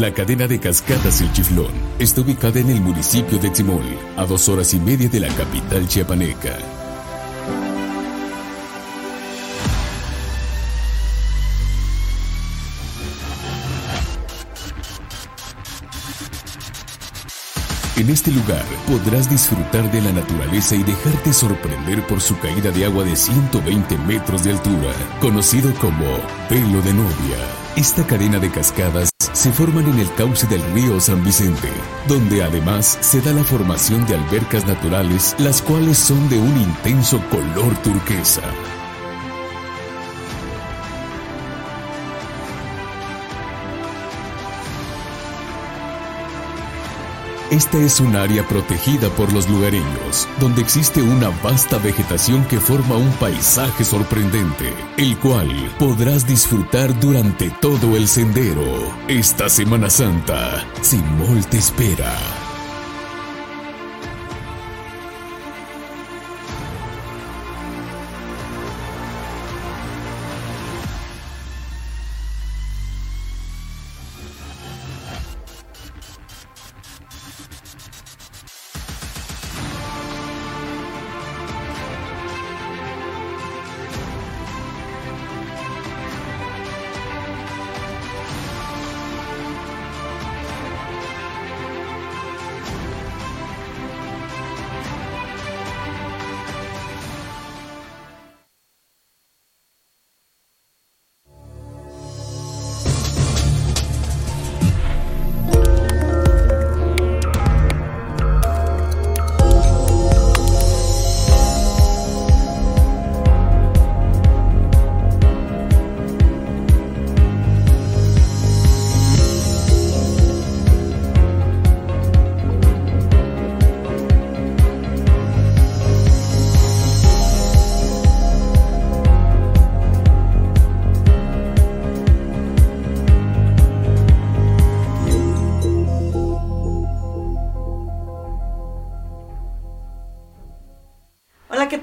La cadena de cascadas El Chiflón está ubicada en el municipio de Timol, a dos horas y media de la capital chiapaneca. En este lugar podrás disfrutar de la naturaleza y dejarte sorprender por su caída de agua de 120 metros de altura, conocido como Pelo de Novia. Esta cadena de cascadas se forman en el cauce del río San Vicente, donde además se da la formación de albercas naturales, las cuales son de un intenso color turquesa. Esta es un área protegida por los lugareños, donde existe una vasta vegetación que forma un paisaje sorprendente, el cual podrás disfrutar durante todo el sendero. Esta Semana Santa, Simol te espera.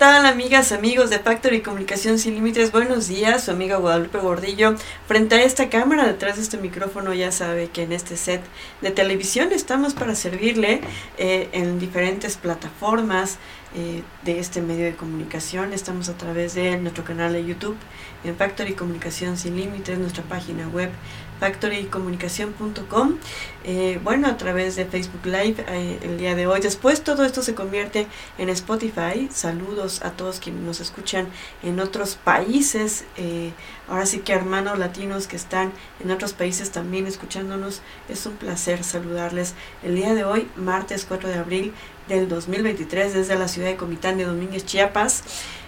Tal amigas, amigos de Factory Comunicación Sin Límites? Buenos días, su amiga Guadalupe Gordillo. Frente a esta cámara, detrás de este micrófono, ya sabe que en este set de televisión estamos para servirle eh, en diferentes plataformas eh, de este medio de comunicación. Estamos a través de nuestro canal de YouTube, en Factory Comunicación Sin Límites, nuestra página web factorycomunicación.com, eh, bueno, a través de Facebook Live eh, el día de hoy. Después todo esto se convierte en Spotify. Saludos a todos quienes nos escuchan en otros países. Eh, ahora sí que hermanos latinos que están en otros países también escuchándonos. Es un placer saludarles el día de hoy, martes 4 de abril del 2023, desde la ciudad de Comitán de Domínguez, Chiapas.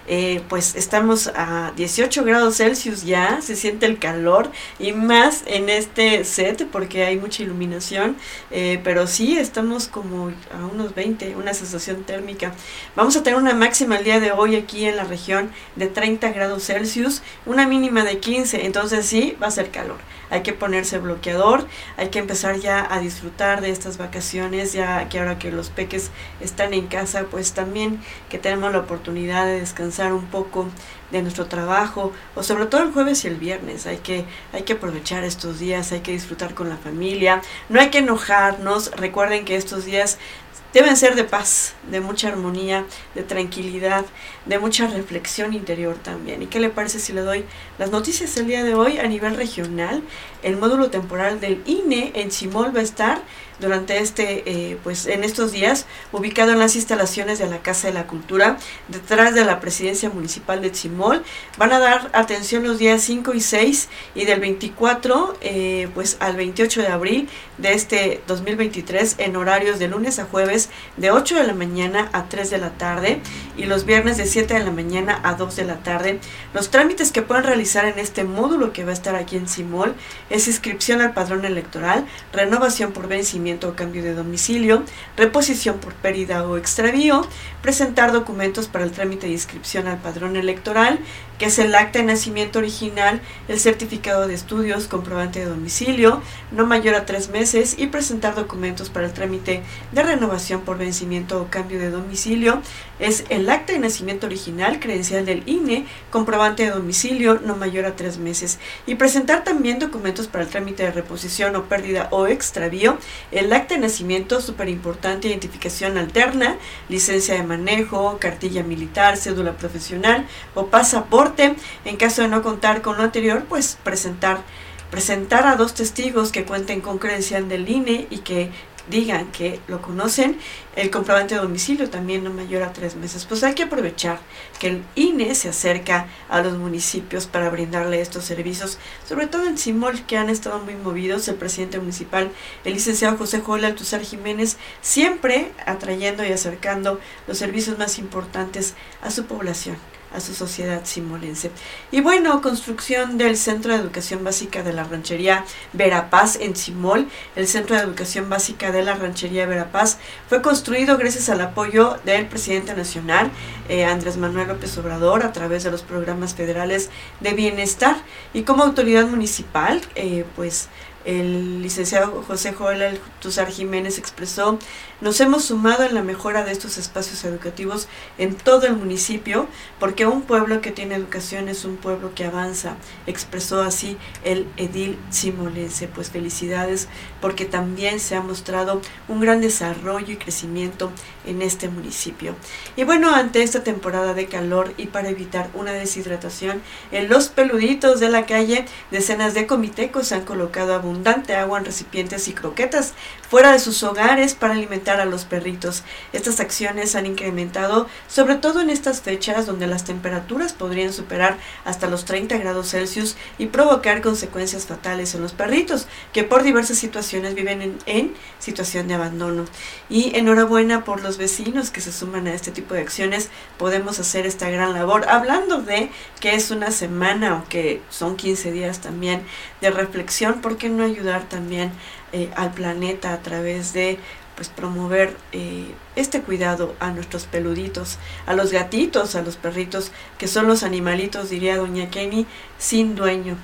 Eh, pues estamos a 18 grados Celsius ya, se siente el calor y más en este set porque hay mucha iluminación, eh, pero sí estamos como a unos 20, una sensación térmica. Vamos a tener una máxima el día de hoy aquí en la región de 30 grados Celsius, una mínima de 15, entonces sí va a ser calor hay que ponerse bloqueador, hay que empezar ya a disfrutar de estas vacaciones, ya que ahora que los peques están en casa, pues también que tenemos la oportunidad de descansar un poco de nuestro trabajo, o sobre todo el jueves y el viernes, hay que, hay que aprovechar estos días, hay que disfrutar con la familia, no hay que enojarnos, recuerden que estos días deben ser de paz, de mucha armonía, de tranquilidad, de mucha reflexión interior también. ¿Y qué le parece si le doy las noticias del día de hoy a nivel regional? El módulo temporal del INE en Simol va a estar durante este, eh, pues en estos días, ubicado en las instalaciones de la Casa de la Cultura, detrás de la presidencia municipal de Chimol. Van a dar atención los días 5 y 6 y del 24 eh, pues al 28 de abril de este 2023 en horarios de lunes a jueves de 8 de la mañana a 3 de la tarde y los viernes de 7 de la mañana a 2 de la tarde. Los trámites que pueden realizar en este módulo que va a estar aquí en Simol es inscripción al padrón electoral, renovación por vencimiento o cambio de domicilio, reposición por pérdida o extravío, presentar documentos para el trámite de inscripción al padrón electoral, que es el acta de nacimiento original, el certificado de estudios, comprobante de domicilio, no mayor a tres meses, y presentar documentos para el trámite de renovación por vencimiento o cambio de domicilio, es el acta de nacimiento original, credencial del INE, comprobante de domicilio, no mayor a tres meses, y presentar también documentos para el trámite de reposición o pérdida o extravío, el acta de nacimiento, súper importante, identificación alterna, licencia de manejo, cartilla militar, cédula profesional o pasaporte en caso de no contar con lo anterior, pues presentar, presentar a dos testigos que cuenten con credencial del INE y que digan que lo conocen, el comprobante de domicilio también no mayor a tres meses. Pues hay que aprovechar que el INE se acerca a los municipios para brindarle estos servicios, sobre todo en Simol, que han estado muy movidos. El presidente municipal, el licenciado José Joel Altuzar Jiménez, siempre atrayendo y acercando los servicios más importantes a su población a su sociedad simolense. Y bueno, construcción del Centro de Educación Básica de la Ranchería Verapaz en Simol. El Centro de Educación Básica de la Ranchería Verapaz fue construido gracias al apoyo del presidente nacional, eh, Andrés Manuel López Obrador, a través de los programas federales de bienestar. Y como autoridad municipal, eh, pues el licenciado José Joel Tuzar Jiménez expresó, nos hemos sumado en la mejora de estos espacios educativos en todo el municipio, porque un pueblo que tiene educación es un pueblo que avanza, expresó así el edil simolense. Pues felicidades, porque también se ha mostrado un gran desarrollo y crecimiento en este municipio. Y bueno, ante esta temporada de calor y para evitar una deshidratación, en los peluditos de la calle, decenas de comitecos han colocado abundante agua en recipientes y croquetas fuera de sus hogares para alimentar a los perritos. Estas acciones han incrementado, sobre todo en estas fechas donde las temperaturas podrían superar hasta los 30 grados Celsius y provocar consecuencias fatales en los perritos, que por diversas situaciones viven en, en situación de abandono. Y enhorabuena por los vecinos que se suman a este tipo de acciones. Podemos hacer esta gran labor. Hablando de que es una semana o que son 15 días también de reflexión, ¿por qué no ayudar también eh, al planeta a través de pues promover eh, este cuidado a nuestros peluditos, a los gatitos, a los perritos, que son los animalitos, diría doña Kenny, sin dueño.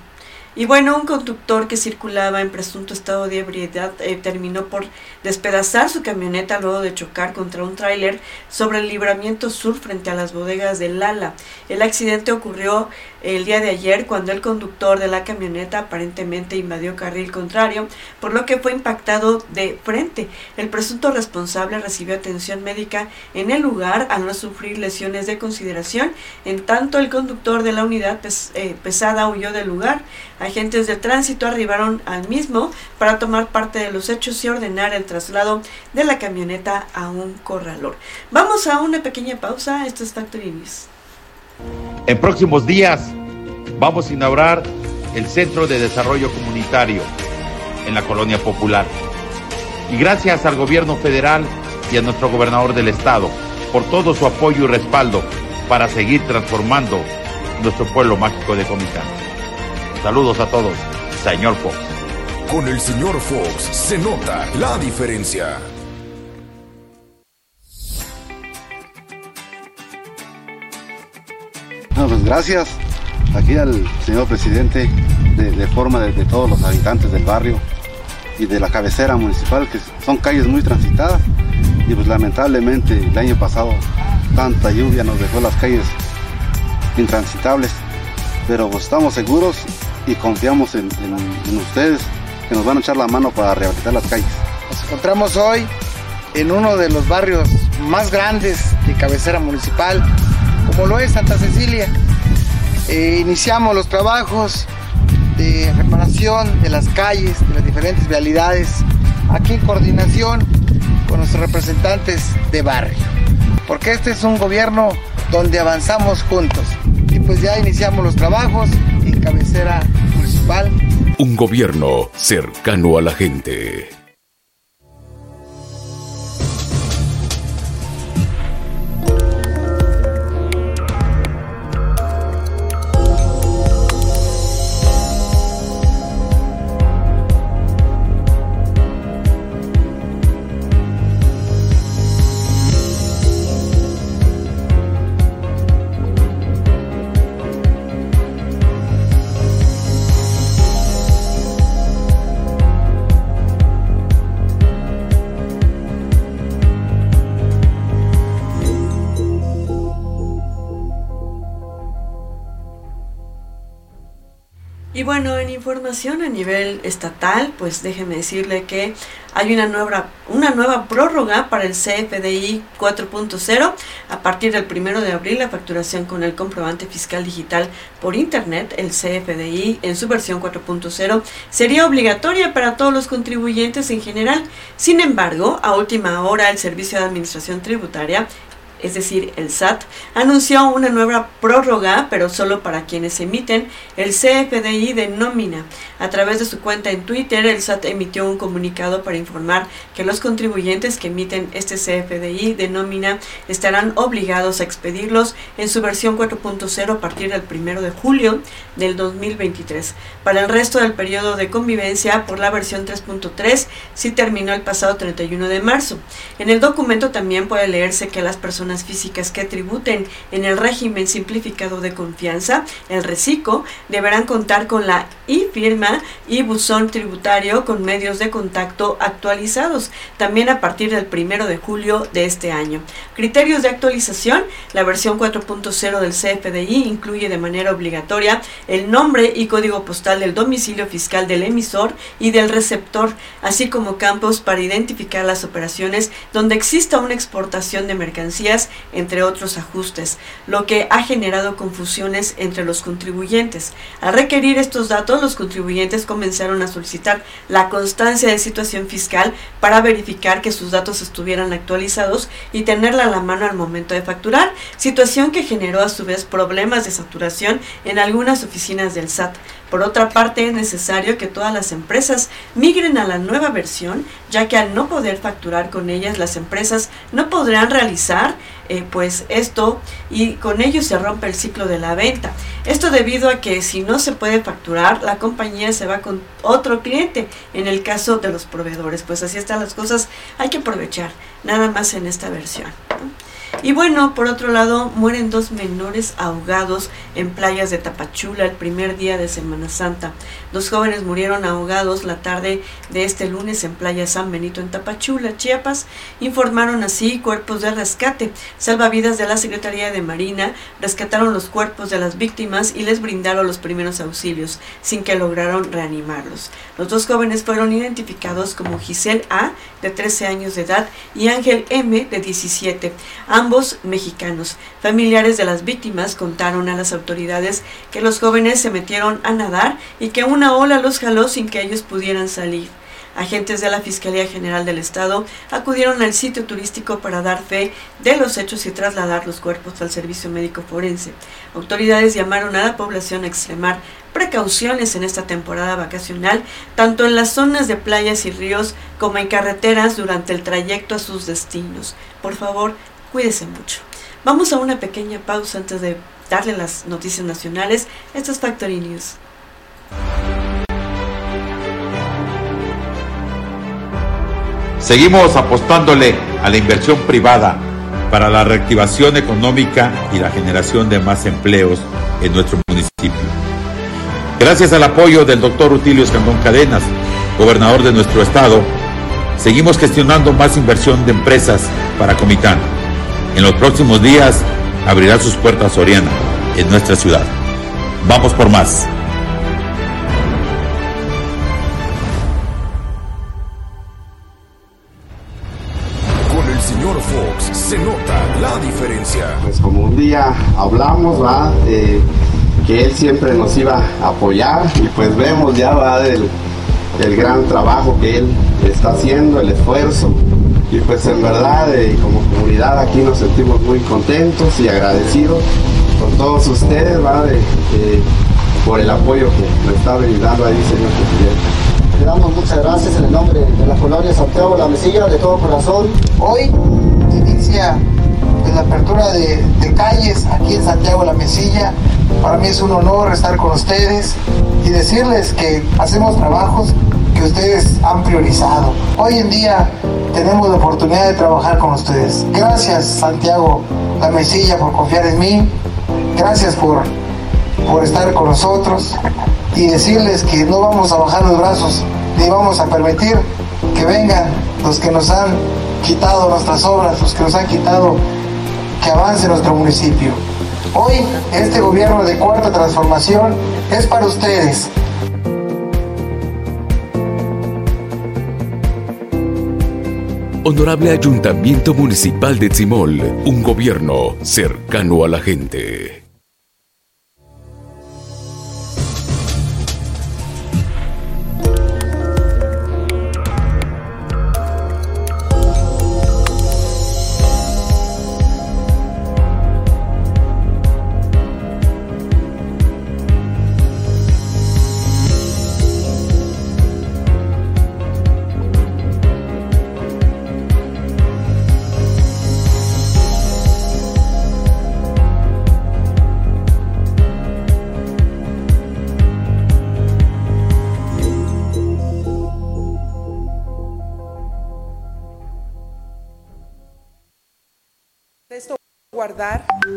Y bueno, un conductor que circulaba en presunto estado de ebriedad eh, terminó por despedazar su camioneta luego de chocar contra un tráiler sobre el libramiento sur frente a las bodegas de Lala. El accidente ocurrió el día de ayer cuando el conductor de la camioneta aparentemente invadió carril contrario, por lo que fue impactado de frente. El presunto responsable recibió atención médica en el lugar al no sufrir lesiones de consideración, en tanto el conductor de la unidad eh, pesada huyó del lugar. Agentes de tránsito arribaron al mismo para tomar parte de los hechos y ordenar el traslado de la camioneta a un corralor. Vamos a una pequeña pausa. Esto es Factory News. En próximos días vamos a inaugurar el Centro de Desarrollo Comunitario en la Colonia Popular. Y gracias al gobierno federal y a nuestro gobernador del estado por todo su apoyo y respaldo para seguir transformando nuestro pueblo mágico de Comitán. Saludos a todos, señor Fox. Con el señor Fox se nota la diferencia. Pues gracias aquí al señor presidente de, forma de, todos los habitantes del barrio y de la cabecera municipal, que son calles muy transitadas y pues lamentablemente el año pasado tanta lluvia nos dejó las calles intransitables, pero pues estamos seguros y confiamos en, ustedes que nos van a echar la mano para rehabilitar las calles. Nos encontramos hoy en uno de los barrios más grandes de cabecera municipal, como lo es Santa Cecilia. Eh, iniciamos los trabajos de reparación de las calles, de las diferentes vialidades aquí en coordinación con nuestros representantes de barrio, porque este es un gobierno donde avanzamos juntos. Y pues ya iniciamos los trabajos en cabecera municipal. Un gobierno cercano a la gente. Y bueno, en información a nivel estatal, pues déjeme decirle que hay una nueva, una nueva prórroga para el CFDI 4.0. A partir del 1 de abril, la facturación con el comprobante fiscal digital por Internet, el CFDI en su versión 4.0, sería obligatoria para todos los contribuyentes en general. Sin embargo, a última hora, el Servicio de Administración Tributaria es decir, el SAT, anunció una nueva prórroga, pero solo para quienes emiten el CFDI de nómina. A través de su cuenta en Twitter, el SAT emitió un comunicado para informar que los contribuyentes que emiten este CFDI de nómina estarán obligados a expedirlos en su versión 4.0 a partir del 1 de julio del 2023. Para el resto del periodo de convivencia por la versión 3.3 sí terminó el pasado 31 de marzo. En el documento también puede leerse que las personas físicas que tributen en el régimen simplificado de confianza, el RECICO, deberán contar con la I-firma y buzón tributario con medios de contacto actualizados, también a partir del 1 de julio de este año. Criterios de actualización, la versión 4.0 del CFDI incluye de manera obligatoria el nombre y código postal del domicilio fiscal del emisor y del receptor, así como campos para identificar las operaciones donde exista una exportación de mercancías entre otros ajustes, lo que ha generado confusiones entre los contribuyentes. Al requerir estos datos, los contribuyentes comenzaron a solicitar la constancia de situación fiscal para verificar que sus datos estuvieran actualizados y tenerla a la mano al momento de facturar, situación que generó a su vez problemas de saturación en algunas oficinas del SAT. Por otra parte, es necesario que todas las empresas migren a la nueva versión, ya que al no poder facturar con ellas, las empresas no podrán realizar eh, pues esto y con ello se rompe el ciclo de la venta. Esto debido a que si no se puede facturar, la compañía se va con otro cliente, en el caso de los proveedores. Pues así están las cosas, hay que aprovechar, nada más en esta versión. Y bueno, por otro lado, mueren dos menores ahogados en playas de Tapachula el primer día de Semana Santa. Dos jóvenes murieron ahogados la tarde de este lunes en playa San Benito en Tapachula, Chiapas. Informaron así cuerpos de rescate. Salvavidas de la Secretaría de Marina rescataron los cuerpos de las víctimas y les brindaron los primeros auxilios, sin que lograron reanimarlos. Los dos jóvenes fueron identificados como Giselle A, de 13 años de edad, y Ángel M, de 17 ambos mexicanos. Familiares de las víctimas contaron a las autoridades que los jóvenes se metieron a nadar y que una ola los jaló sin que ellos pudieran salir. Agentes de la Fiscalía General del Estado acudieron al sitio turístico para dar fe de los hechos y trasladar los cuerpos al servicio médico forense. Autoridades llamaron a la población a extremar precauciones en esta temporada vacacional, tanto en las zonas de playas y ríos como en carreteras durante el trayecto a sus destinos. Por favor, Cuídese mucho. Vamos a una pequeña pausa antes de darle las noticias nacionales. Esto es Factory News. Seguimos apostándole a la inversión privada para la reactivación económica y la generación de más empleos en nuestro municipio. Gracias al apoyo del doctor Rutilio Escandón Cadenas, gobernador de nuestro estado, seguimos gestionando más inversión de empresas para Comitán en los próximos días abrirá sus puertas Soriana en nuestra ciudad. Vamos por más. Con el señor Fox se nota la diferencia. Pues como un día hablamos, va, que él siempre nos iba a apoyar y pues vemos ya va del el gran trabajo que él está haciendo, el esfuerzo. Y pues en verdad, eh, como comunidad aquí nos sentimos muy contentos y agradecidos con todos ustedes, por el apoyo que nos está brindando ahí, señor presidente. Le damos muchas gracias en el nombre de la colonia Santiago La Mesilla, de todo corazón. Hoy inicia la apertura de, de, calles aquí en Santiago La Mesilla. Para mí es un honor estar con ustedes y decirles que hacemos trabajos que ustedes han priorizado. Hoy en día tenemos la oportunidad de trabajar con ustedes. Gracias Santiago La Mesilla por confiar en mí. Gracias por, por estar con nosotros y decirles que no vamos a bajar los brazos ni vamos a permitir que vengan los que nos han quitado nuestras obras, los que nos han quitado que avance nuestro municipio. Hoy este gobierno de cuarta transformación es para ustedes. Honorable Ayuntamiento Municipal de Tzimol, un gobierno cercano a la gente.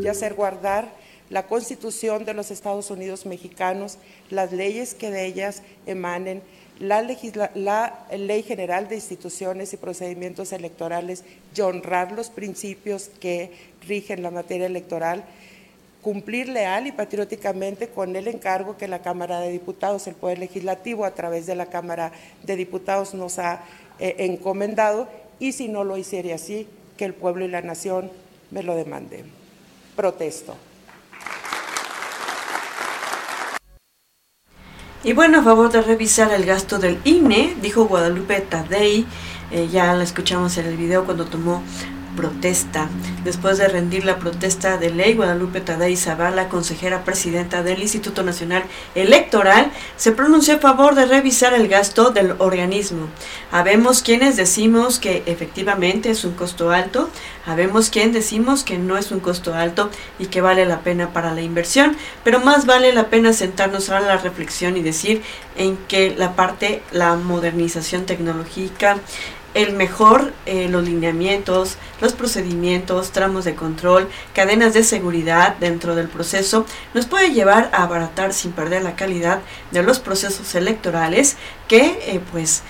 Y hacer guardar la Constitución de los Estados Unidos mexicanos, las leyes que de ellas emanen, la, Ley General de Instituciones y Procedimientos Electorales y honrar los principios que rigen la materia electoral, cumplir leal y patrióticamente con el encargo que la Cámara de Diputados, el Poder Legislativo, a través de la Cámara de Diputados nos ha eh, encomendado y si no lo hiciera así, que el pueblo y la nación me lo demande. Protesto. Y bueno, a favor de revisar el gasto del INE, dijo Guadalupe Tadei, eh, ya la escuchamos en el video cuando tomó protesta. Después de rendir la protesta de ley, Guadalupe Tadei Zavala, consejera presidenta del Instituto Nacional Electoral, se pronunció a favor de revisar el gasto del organismo. Habemos quienes decimos que efectivamente es un costo alto, habemos quienes decimos que no es un costo alto y que vale la pena para la inversión, pero más vale la pena sentarnos a la reflexión y decir en que la parte, la modernización tecnológica, el mejor eh, los lineamientos, los procedimientos, tramos de control, cadenas de seguridad dentro del proceso, nos puede llevar a abaratar sin perder la calidad de los procesos electorales que eh, pues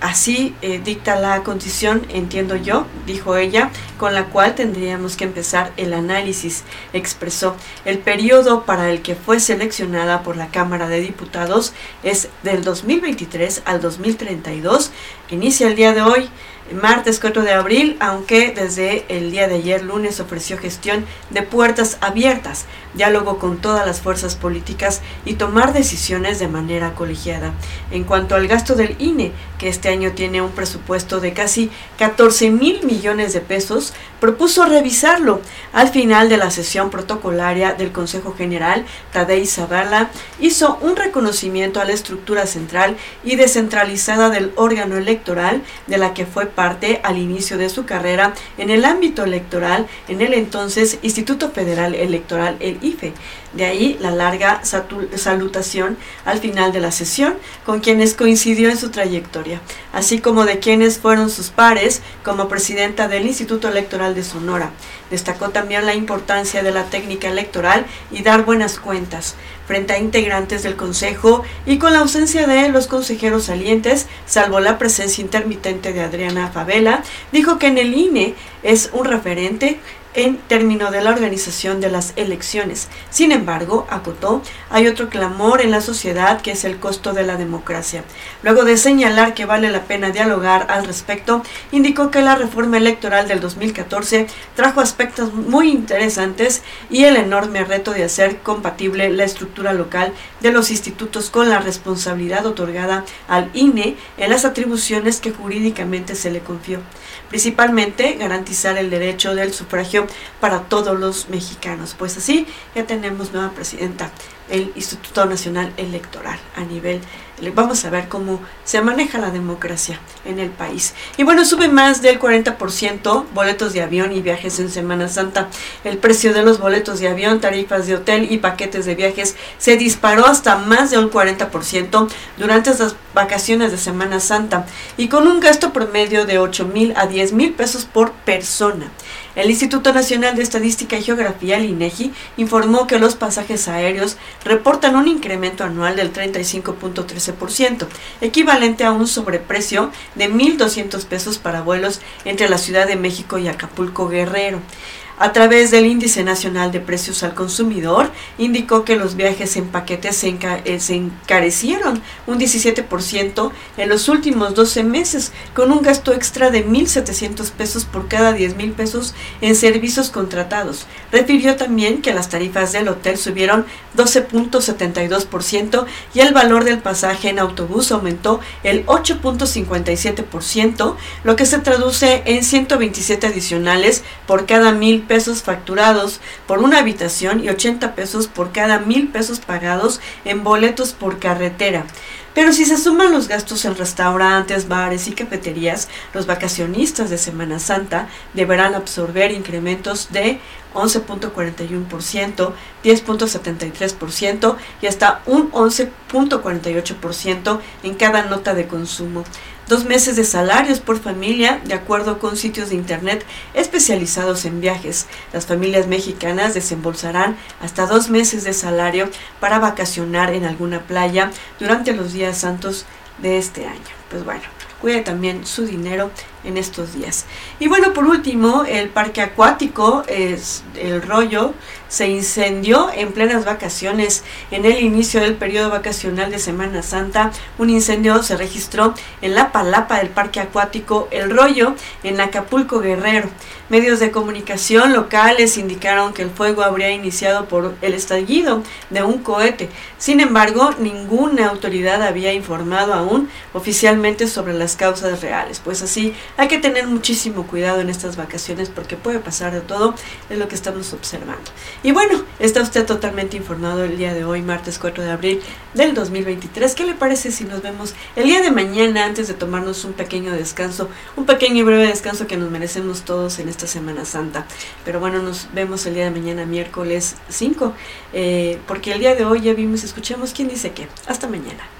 Así eh, dicta la condición, entiendo yo, dijo ella, con la cual tendríamos que empezar el análisis. Expresó, el periodo para el que fue seleccionada por la Cámara de Diputados es del 2023 al 2032. Inicia el día de hoy martes 4 de abril, aunque desde el día de ayer lunes ofreció gestión de puertas abiertas, diálogo con todas las fuerzas políticas y tomar decisiones de manera colegiada. En cuanto al gasto del INE, que este año tiene un presupuesto de casi 14 mil millones de pesos, propuso revisarlo. Al final de la sesión protocolaria del Consejo General, Tadei Zavala hizo un reconocimiento a la estructura central y descentralizada del órgano electoral de la que fue parte al inicio de su carrera en el ámbito electoral en el entonces Instituto Federal Electoral, el IFE. De ahí la larga salutación al final de la sesión con quienes coincidió en su trayectoria, así como de quienes fueron sus pares como presidenta del Instituto Electoral de Sonora. Destacó también la importancia de la técnica electoral y dar buenas cuentas frente a integrantes del Consejo y con la ausencia de los consejeros salientes, salvo la presencia intermitente de Adriana Favela, dijo que en el INE es un referente en términos de la organización de las elecciones. Sin embargo, acotó, hay otro clamor en la sociedad que es el costo de la democracia. Luego de señalar que vale la pena dialogar al respecto, indicó que la reforma electoral del 2014 trajo aspectos muy interesantes y el enorme reto de hacer compatible la estructura local de los institutos con la responsabilidad otorgada al INE en las atribuciones que jurídicamente se le confió. Principalmente garantizar el derecho del sufragio para todos los mexicanos. Pues así ya tenemos nueva presidenta el Instituto Nacional Electoral a nivel vamos a ver cómo se maneja la democracia en el país. Y bueno, sube más del 40% boletos de avión y viajes en Semana Santa. El precio de los boletos de avión, tarifas de hotel y paquetes de viajes se disparó hasta más de un 40% durante estas vacaciones de Semana Santa y con un gasto promedio de 8 mil a 10 mil pesos por persona. El Instituto Nacional de Estadística y Geografía, el INEGI, informó que los pasajes aéreos reportan un incremento anual del 35.13%, equivalente a un sobreprecio de 1.200 pesos para vuelos entre la Ciudad de México y Acapulco Guerrero a través del Índice Nacional de Precios al Consumidor, indicó que los viajes en paquetes se, eh, encarecieron un 17% en los últimos 12 meses, con un gasto extra de 1.700 pesos por cada 10.000 pesos en servicios contratados. Refirió también que las tarifas del hotel subieron 12.72% y el valor del pasaje en autobús aumentó el 8.57%, lo que se traduce en 127 adicionales por cada mil pesos facturados por una habitación y 80 pesos por cada mil pesos pagados en boletos por carretera. Pero si se suman los gastos en restaurantes, bares y cafeterías, los vacacionistas de Semana Santa deberán absorber incrementos de 11.41%, 10.73% y hasta un 11.48% en cada nota de consumo dos meses de salarios por familia, de acuerdo con sitios de Internet especializados en viajes. Las familias mexicanas desembolsarán hasta dos meses de salario para vacacionar en alguna playa durante los días santos de este año. Pues bueno, cuide también su dinero en estos días. Y bueno, por último, el parque acuático es el rollo se incendió en plenas vacaciones. En el inicio del periodo vacacional de Semana Santa, un incendio se registró en la palapa del parque acuático El Rollo, en Acapulco Guerrero. Medios de comunicación locales indicaron que el fuego habría iniciado por el estallido de un cohete. Sin embargo, ninguna autoridad había informado aún oficialmente sobre las causas reales. Pues así, hay que tener muchísimo cuidado en estas vacaciones porque puede pasar de todo, es lo que estamos observando. Y bueno, está usted totalmente informado el día de hoy, martes 4 de abril del 2023. ¿Qué le parece si nos vemos el día de mañana antes de tomarnos un pequeño descanso, un pequeño y breve descanso que nos merecemos todos en esta Semana Santa? Pero bueno, nos vemos el día de mañana, miércoles 5, eh, porque el día de hoy ya vimos, escuchamos quién dice qué. Hasta mañana.